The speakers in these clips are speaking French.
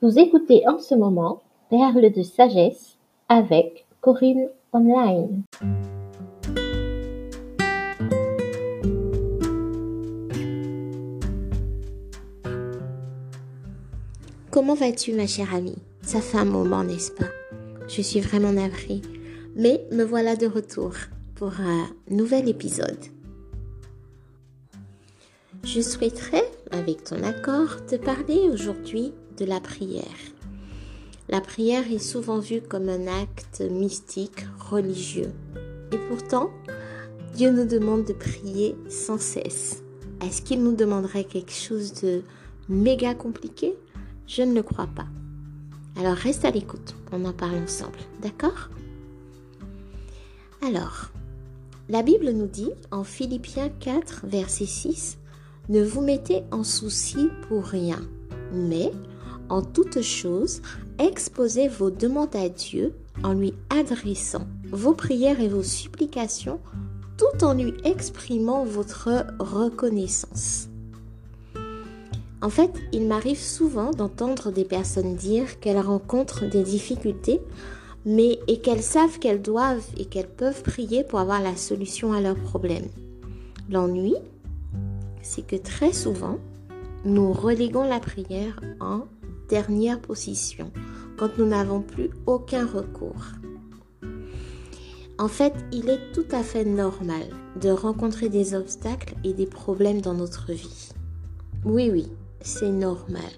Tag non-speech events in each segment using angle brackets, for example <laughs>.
Vous écoutez en ce moment Perles de sagesse avec Corinne Online. Comment vas-tu ma chère amie? Ça fait un moment, n'est-ce pas? Je suis vraiment navrée. Mais me voilà de retour pour un nouvel épisode. Je souhaiterais, avec ton accord, te parler aujourd'hui de la prière. La prière est souvent vue comme un acte mystique, religieux. Et pourtant, Dieu nous demande de prier sans cesse. Est-ce qu'il nous demanderait quelque chose de méga compliqué? Je ne le crois pas. Alors reste à l'écoute, on en parle ensemble, d'accord? Alors, la Bible nous dit en Philippiens 4, verset 6, Ne vous mettez en souci pour rien, mais en toute chose, exposez vos demandes à Dieu en lui adressant vos prières et vos supplications tout en lui exprimant votre reconnaissance. En fait, il m'arrive souvent d'entendre des personnes dire qu'elles rencontrent des difficultés, mais et qu'elles savent qu'elles doivent et qu'elles peuvent prier pour avoir la solution à leurs problèmes. L'ennui, c'est que très souvent, nous reléguons la prière en dernière position quand nous n'avons plus aucun recours. En fait, il est tout à fait normal de rencontrer des obstacles et des problèmes dans notre vie. Oui, oui, c'est normal.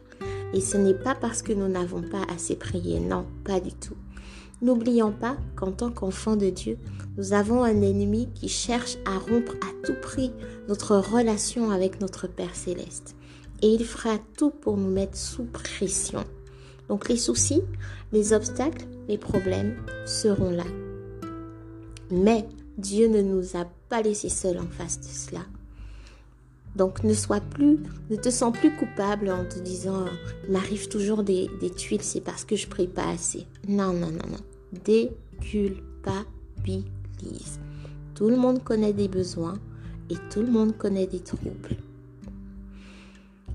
Et ce n'est pas parce que nous n'avons pas assez prié, non, pas du tout. N'oublions pas qu'en tant qu'enfants de Dieu, nous avons un ennemi qui cherche à rompre à tout prix notre relation avec notre Père céleste et il fera tout pour nous mettre sous pression. Donc les soucis, les obstacles, les problèmes seront là. Mais Dieu ne nous a pas laissés seuls en face de cela. Donc ne sois plus, ne te sens plus coupable en te disant il m'arrive toujours des, des tuiles, c'est parce que je prie pas assez. Non, non, non, non. Déculpabilise. Tout le monde connaît des besoins et tout le monde connaît des troubles.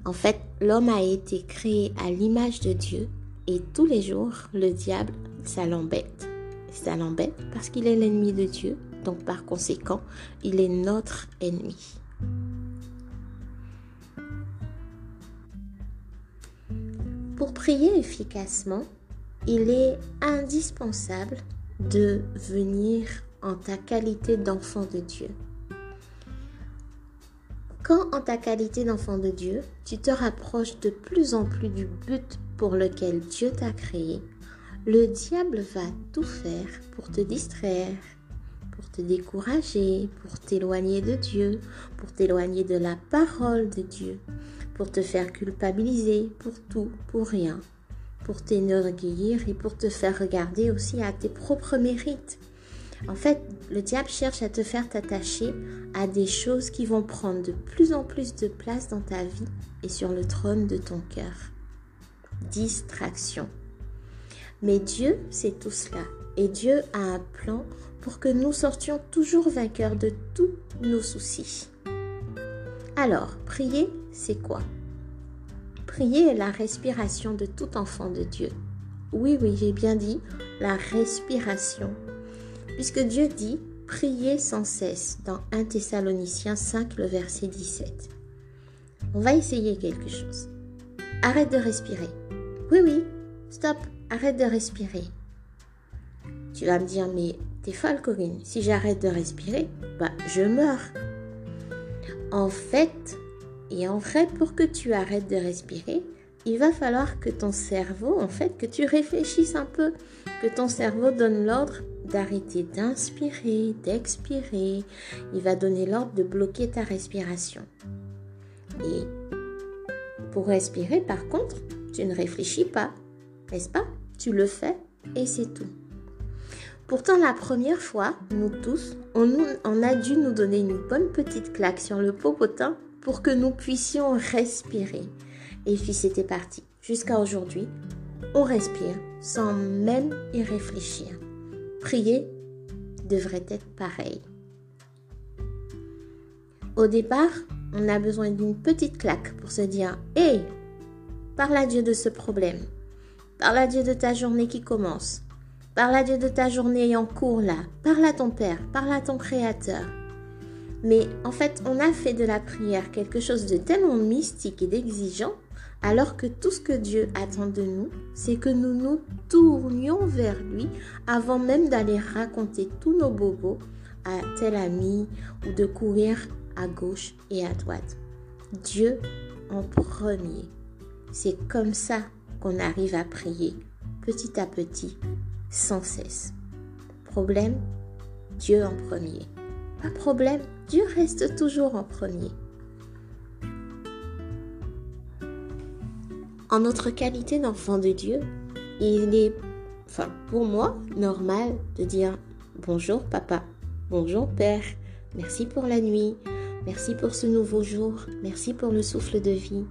En fait, l'homme a été créé à l'image de Dieu et tous les jours, le diable, ça l'embête. Ça l'embête parce qu'il est l'ennemi de Dieu, donc par conséquent, il est notre ennemi. Pour prier efficacement, il est indispensable de venir en ta qualité d'enfant de Dieu. Quand en ta qualité d'enfant de Dieu, tu te rapproches de plus en plus du but pour lequel Dieu t'a créé, le diable va tout faire pour te distraire, pour te décourager, pour t'éloigner de Dieu, pour t'éloigner de la parole de Dieu, pour te faire culpabiliser pour tout, pour rien, pour t'énorgueillir et pour te faire regarder aussi à tes propres mérites. En fait, le diable cherche à te faire t'attacher à des choses qui vont prendre de plus en plus de place dans ta vie et sur le trône de ton cœur. Distraction. Mais Dieu sait tout cela et Dieu a un plan pour que nous sortions toujours vainqueurs de tous nos soucis. Alors, prier, c'est quoi? Prier est la respiration de tout enfant de Dieu. Oui, oui, j'ai bien dit la respiration Puisque Dieu dit, priez sans cesse dans 1 Thessaloniciens 5, le verset 17. On va essayer quelque chose. Arrête de respirer. Oui, oui, stop, arrête de respirer. Tu vas me dire, mais t'es folle Corinne, si j'arrête de respirer, bah je meurs. En fait, et en vrai, pour que tu arrêtes de respirer, il va falloir que ton cerveau, en fait, que tu réfléchisses un peu, que ton cerveau donne l'ordre d'arrêter d'inspirer, d'expirer. Il va donner l'ordre de bloquer ta respiration. Et pour respirer, par contre, tu ne réfléchis pas, n'est-ce pas? Tu le fais et c'est tout. Pourtant, la première fois, nous tous, on, a dû nous donner une bonne petite claque sur le popotin pour que nous puissions respirer. Et puis c'était parti. Jusqu'à aujourd'hui, on respire sans même y réfléchir. Prier devrait être pareil. Au départ, on a besoin d'une petite claque pour se dire Hé, parle à Dieu de ce problème. Parle à Dieu de ta journée qui commence. Parle à Dieu de ta journée en cours là. Parle à ton Père. Parle à ton Créateur. Mais en fait, on a fait de la prière quelque chose de tellement mystique et d'exigeant, alors que tout ce que Dieu attend de nous, c'est que nous nous tournions vers lui avant même d'aller raconter tous nos bobos à tel ami ou de courir à gauche et à droite. Dieu en premier. C'est comme ça qu'on arrive à prier, petit à petit, sans cesse. Problème, Dieu en premier. Pas problème, Dieu reste toujours en premier. En notre qualité d'enfant de Dieu, il est, enfin pour moi, normal de dire bonjour papa, bonjour père, merci pour la nuit, merci pour ce nouveau jour, merci pour le souffle de vie.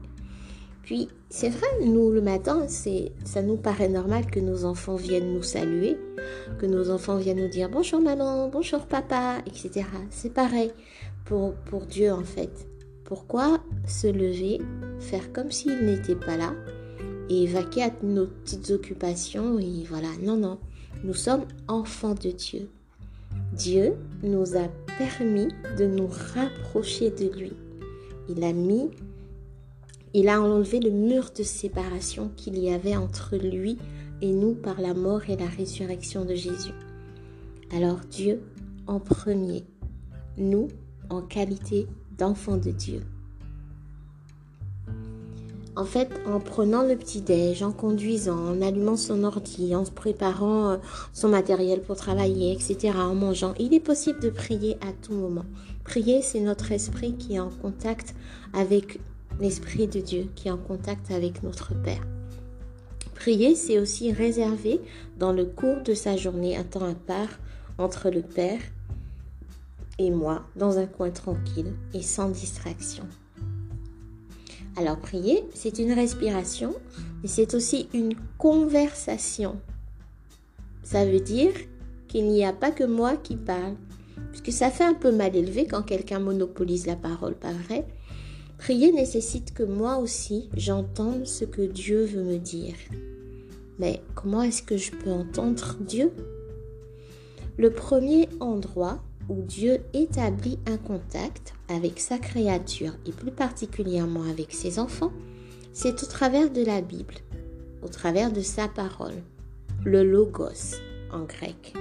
Puis, c'est vrai, nous, le matin, c'est, ça nous paraît normal que nos enfants viennent nous saluer, que nos enfants viennent nous dire bonjour maman, bonjour papa, etc. C'est pareil pour, pour Dieu, en fait. Pourquoi se lever, faire comme s'il n'était pas là et vaquer à nos petites occupations et voilà. Non, non. Nous sommes enfants de Dieu. Dieu nous a permis de nous rapprocher de lui. Il a mis il a enlevé le mur de séparation qu'il y avait entre lui et nous par la mort et la résurrection de Jésus. Alors Dieu en premier, nous en qualité d'enfants de Dieu. En fait, en prenant le petit-déj, en conduisant, en allumant son ordi, en préparant euh, son matériel pour travailler, etc., en mangeant, il est possible de prier à tout moment. Prier, c'est notre esprit qui est en contact avec l'Esprit de Dieu qui est en contact avec notre Père. Prier, c'est aussi réserver dans le cours de sa journée un temps à part entre le Père et moi, dans un coin tranquille et sans distraction. Alors prier, c'est une respiration, mais c'est aussi une conversation. Ça veut dire qu'il n'y a pas que moi qui parle, puisque ça fait un peu mal élevé quand quelqu'un monopolise la parole, pas vrai? Prier nécessite que moi aussi j'entende ce que Dieu veut me dire. Mais comment est-ce que je peux entendre Dieu? Le premier endroit où Dieu établit un contact avec sa créature et plus particulièrement avec ses enfants, c'est au travers de la Bible, au travers de sa parole, le logos en grec.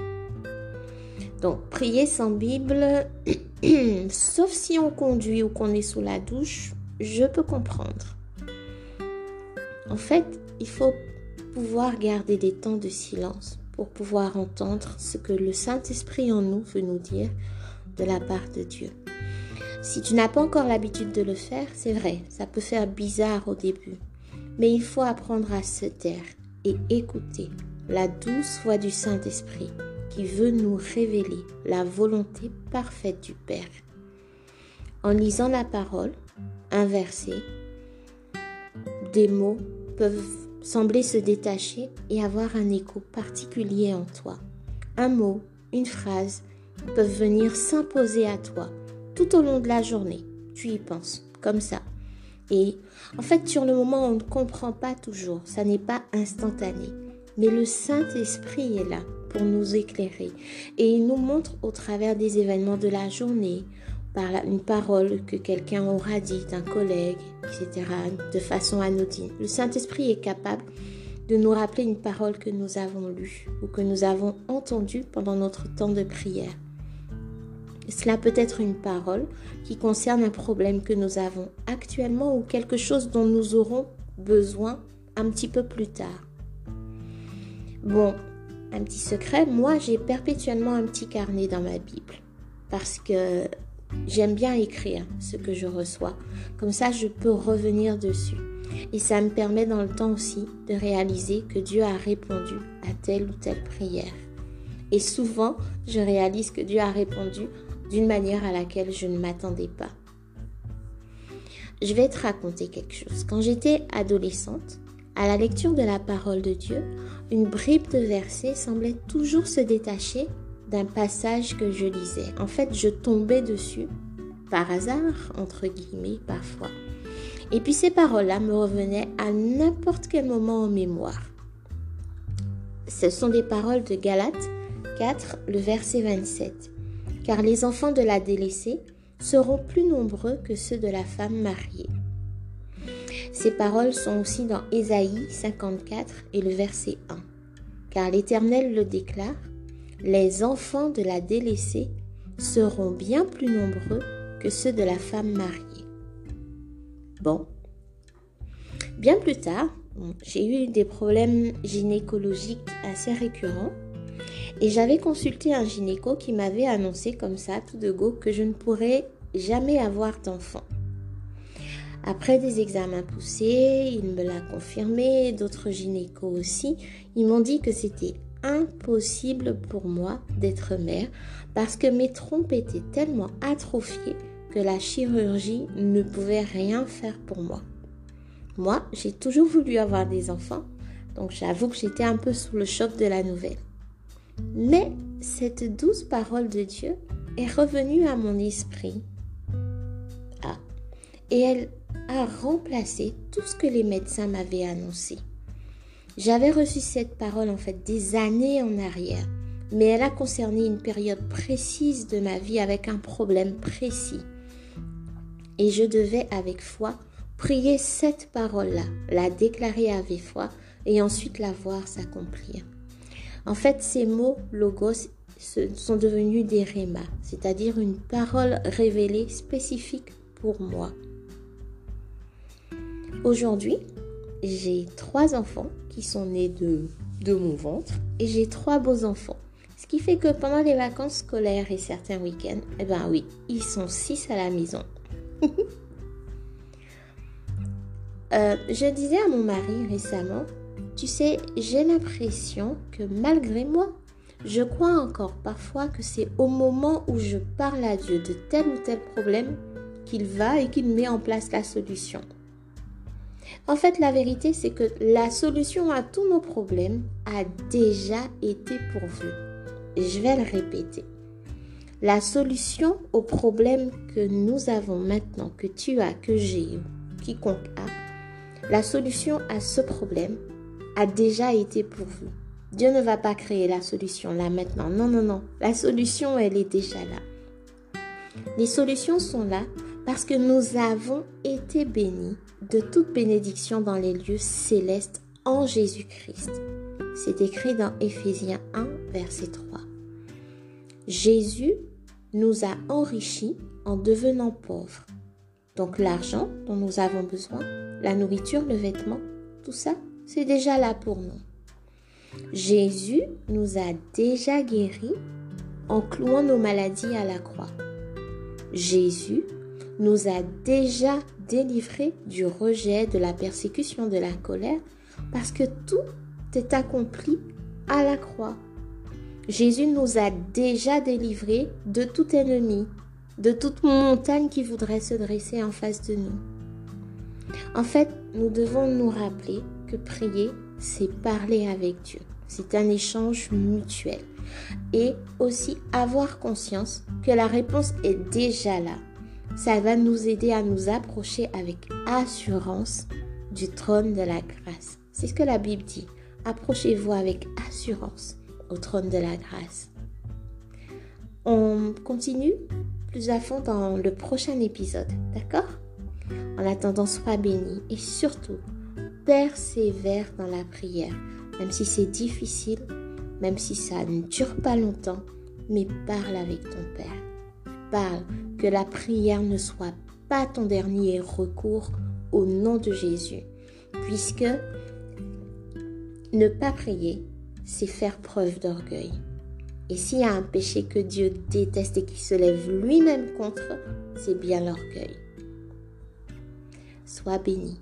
Donc, prier sans Bible, <clears throat> sauf si on conduit ou qu'on est sous la douche, je peux comprendre. En fait, il faut pouvoir garder des temps de silence pour pouvoir entendre ce que le Saint-Esprit en nous veut nous dire de la part de Dieu. Si tu n'as pas encore l'habitude de le faire, c'est vrai, ça peut faire bizarre au début, mais il faut apprendre à se taire et écouter la douce voix du Saint-Esprit qui veut nous révéler la volonté parfaite du Père. En lisant la parole, un verset, des mots peuvent sembler se détacher et avoir un écho particulier en toi. Un mot, une phrase peuvent venir s'imposer à toi tout au long de la journée. Tu y penses, comme ça. Et en fait, sur le moment, on ne comprend pas toujours, ça n'est pas instantané. Mais le Saint-Esprit est là pour nous éclairer. Et il nous montre au travers des événements de la journée, par une parole que quelqu'un aura dit, un collègue, etc., de façon anodine. Le Saint-Esprit est capable de nous rappeler une parole que nous avons lue ou que nous avons entendue pendant notre temps de prière. Cela peut être une parole qui concerne un problème que nous avons actuellement ou quelque chose dont nous aurons besoin un petit peu plus tard. Bon, un petit secret, moi j'ai perpétuellement un petit carnet dans ma Bible parce que j'aime bien écrire ce que je reçois. Comme ça, je peux revenir dessus. Et ça me permet dans le temps aussi de réaliser que Dieu a répondu à telle ou telle prière. Et souvent, je réalise que Dieu a répondu d'une manière à laquelle je ne m'attendais pas. Je vais te raconter quelque chose. Quand j'étais adolescente, à la lecture de la parole de Dieu, une bribe de verset semblait toujours se détacher d'un passage que je lisais. En fait, je tombais dessus par hasard, entre guillemets, parfois. Et puis ces paroles-là me revenaient à n'importe quel moment en mémoire. ce sont des paroles de Galates 4, le verset 27. Car les enfants de la délaissée seront plus nombreux que ceux de la femme mariée. Ces paroles sont aussi dans Ésaïe 54 et le verset 1. Car l'Éternel le déclare, les enfants de la délaissée seront bien plus nombreux que ceux de la femme mariée. Bon. Bien plus tard, j'ai eu des problèmes gynécologiques assez récurrents et j'avais consulté un gynéco qui m'avait annoncé comme ça, tout de go, que je ne pourrais jamais avoir d'enfant. Après des examens poussés, il me l'a confirmé, d'autres gynécos aussi, ils m'ont dit que c'était impossible pour moi d'être mère parce que mes trompes étaient tellement atrophiées que la chirurgie ne pouvait rien faire pour moi. Moi, j'ai toujours voulu avoir des enfants, donc j'avoue que j'étais un peu sous le choc de la nouvelle. Mais cette douce parole de Dieu est revenue à mon esprit. Ah, et elle a remplacé tout ce que les médecins m'avaient annoncé. J'avais reçu cette parole en fait des années en arrière, mais elle a concerné une période précise de ma vie avec un problème précis. Et je devais avec foi prier cette parole-là, la déclarer avec foi et ensuite la voir s'accomplir. En fait, ces mots logos sont devenus des rémas, c'est-à-dire une parole révélée spécifique pour moi. Aujourd'hui, j'ai trois enfants qui sont nés de, de mon ventre et j'ai trois beaux enfants. Ce qui fait que pendant les vacances scolaires et certains week-ends, eh ben oui, ils sont six à la maison. <laughs> Euh, je disais à mon mari récemment, tu sais, j'ai l'impression que malgré moi, je crois encore parfois que c'est au moment où je parle à Dieu de tel ou tel problème qu'il va et qu'il met en place la solution. En fait, la vérité, c'est que la solution à tous nos problèmes a déjà été pourvue. Je vais le répéter. La solution au problème que nous avons maintenant, que tu as, que j'ai, quiconque a, la solution à ce problème a déjà été pourvue. Dieu ne va pas créer la solution là maintenant. Non, non, non. La solution, elle est déjà là. Les solutions sont là parce que nous avons été bénis de toute bénédiction dans les lieux célestes en Jésus-Christ. C'est écrit dans Éphésiens 1, verset 3. Jésus nous a enrichis en devenant pauvres. Donc l'argent dont nous avons besoin, la nourriture, le vêtement, tout ça, c'est déjà là pour nous. Jésus nous a déjà guéris en clouant nos maladies à la croix. Jésus nous a déjà délivrés du rejet, de la persécution, de la colère, parce que tout est accompli à la croix. Jésus nous a déjà délivrés de tout ennemi, de toute montagne qui voudrait se dresser en face de nous. En fait, nous devons nous rappeler que prier, c'est parler avec Dieu. C'est un échange mutuel. Et aussi avoir conscience que la réponse est déjà là. Ça va nous aider à nous approcher avec assurance du trône de la grâce. C'est ce que la Bible dit. Approchez-vous avec assurance au trône de la grâce. On continue plus à fond dans le prochain épisode, d'accord? En attendant, sois béni et surtout, persévère dans la prière, même si c'est difficile, même si ça ne dure pas longtemps, mais parle avec ton Père. Parle que la prière ne soit pas ton dernier recours au nom de Jésus, puisque ne pas prier, c'est faire preuve d'orgueil. Et s'il y a un péché que Dieu déteste et qui se lève lui-même contre, c'est bien l'orgueil. Sois béni.